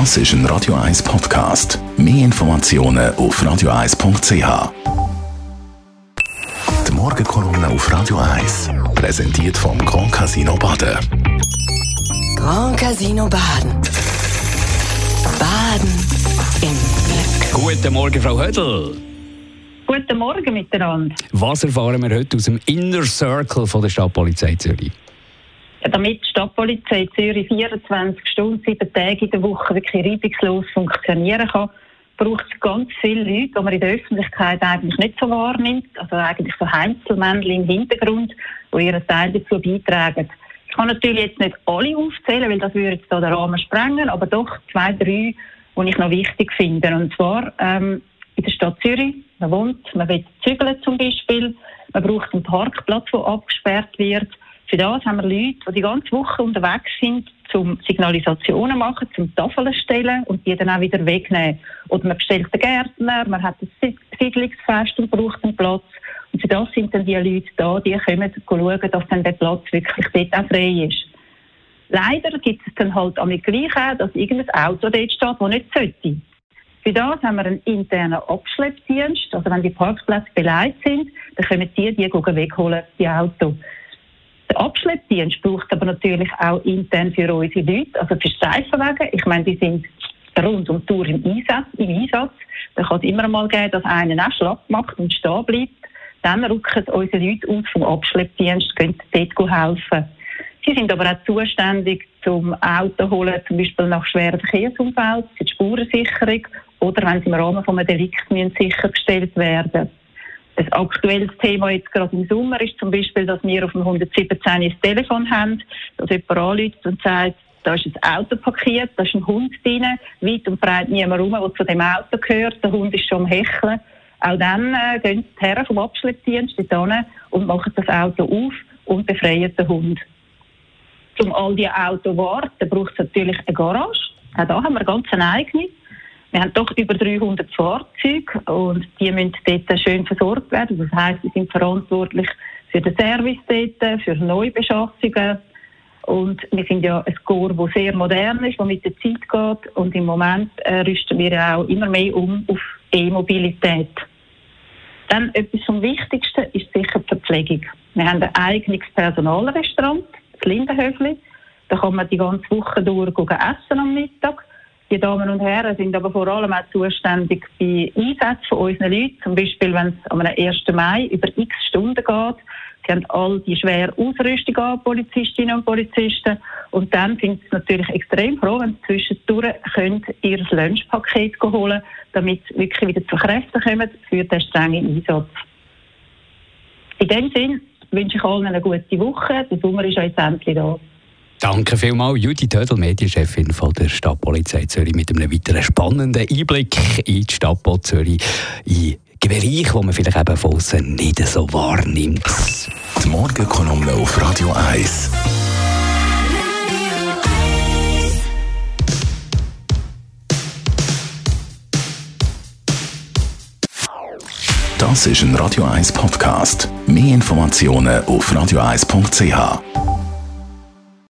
Das ist ein Radio 1 Podcast. Mehr Informationen auf radio1.ch. Die Morgenkolumne auf Radio 1 präsentiert vom Grand Casino Baden. Grand Casino Baden. Baden im Glück. Guten Morgen, Frau Hödel. Guten Morgen miteinander. Was erfahren wir heute aus dem Inner Circle von der Stadtpolizei Zürich? Damit die Stadtpolizei Zürich 24 Stunden, sieben Tage in der Woche wirklich reibungslos funktionieren kann, braucht es ganz viele Leute, die man in der Öffentlichkeit eigentlich nicht so wahrnimmt. Also eigentlich so Heinzelmännchen im Hintergrund, die ihren Teil dazu beitragen. Ich kann natürlich jetzt nicht alle aufzählen, weil das würde jetzt da den Rahmen sprengen, aber doch zwei, drei, die ich noch wichtig finde. Und zwar ähm, in der Stadt Zürich. Man wohnt, man will zügeln zum Beispiel. Man braucht einen Parkplatz, der abgesperrt wird. Für das haben wir Leute, die die ganze Woche unterwegs sind, zum Signalisationen machen, zum Tafeln stellen und die dann auch wieder wegnehmen. Oder man bestellt einen Gärtner, man hat ein Siedlungsfest und braucht einen Platz. Und für das sind dann die Leute da, die kommen schauen, dass dann der Platz wirklich dort auch frei ist. Leider gibt es dann halt am gleich auch, dass irgendein Auto dort steht, das nicht sollte. Für das haben wir einen internen Abschleppdienst. Also wenn die Parkplätze beleidigt sind, dann können die die wegholen, die Autos. Der Abschleppdienst braucht aber natürlich auch intern für unsere Leute, also für Streifenwagen. Ich meine, die sind rund um die Tour im Einsatz. Im Einsatz. Da kann es immer mal geben, dass einer auch schlapp macht und stehen bleibt. Dann rücken unsere Leute aus vom Abschleppdienst, können dort helfen. Sie sind aber auch zuständig zum Auto holen, zum Beispiel nach schweren Verkehrsunfällen, für die Spurensicherung oder wenn sie im Rahmen von einem Delikt müssen sichergestellt werden ein aktuelles Thema jetzt gerade im Sommer ist zum Beispiel, dass wir auf dem 117 ein Telefon haben, dass jemand anruft und sagt, da ist ein Auto parkiert, da ist ein Hund drin, weit und breit niemand rum, der zu dem Auto gehört, der Hund ist schon am Hecheln. Auch dann äh, gehen die Herren vom Abschleppdienst hin und machen das Auto auf und befreien den Hund. Um all diese Autos warten, braucht es natürlich eine Garage. Auch da haben wir ganz eine eigene. Wir haben doch über 300 Fahrzeuge und die müssen dort schön versorgt werden. Das heisst, sie sind verantwortlich für den Service dort, für Neubeschaffungen. Und wir sind ja ein Chor, das sehr modern ist, das mit der Zeit geht. Und im Moment äh, rüsten wir auch immer mehr um auf E-Mobilität. Dann etwas vom Wichtigsten ist sicher die Verpflegung. Wir haben ein eigenes Personalrestaurant, das Lindenhöfli. Da kann man die ganze Woche durch essen am Mittag. Die Damen und Herren sind aber vor allem auch zuständig bei Einsätzen von unseren Leuten. Zum Beispiel, wenn es am 1. Mai über x Stunden geht. Sie haben all die schwere Ausrüstung an, Polizistinnen und Polizisten. Und dann sind sie natürlich extrem froh, wenn sie zwischendurch ihr Lunchpaket holen damit sie wirklich wieder zu Kräften kommen für den strengen Einsatz. In dem Sinne wünsche ich allen eine gute Woche. Der Sommer ist ja jetzt endlich da. Danke vielmals, Judy Tödel, Medienchefin von der Stadtpolizei Zürich, mit einem weiteren spannenden Einblick in die Stadtpolizei Zürich, in Bereich, wo man vielleicht eben von außen nicht so wahrnimmt. Die Morgenkolumne auf Radio 1. Das ist ein Radio 1 Podcast. Mehr Informationen auf radio1.ch.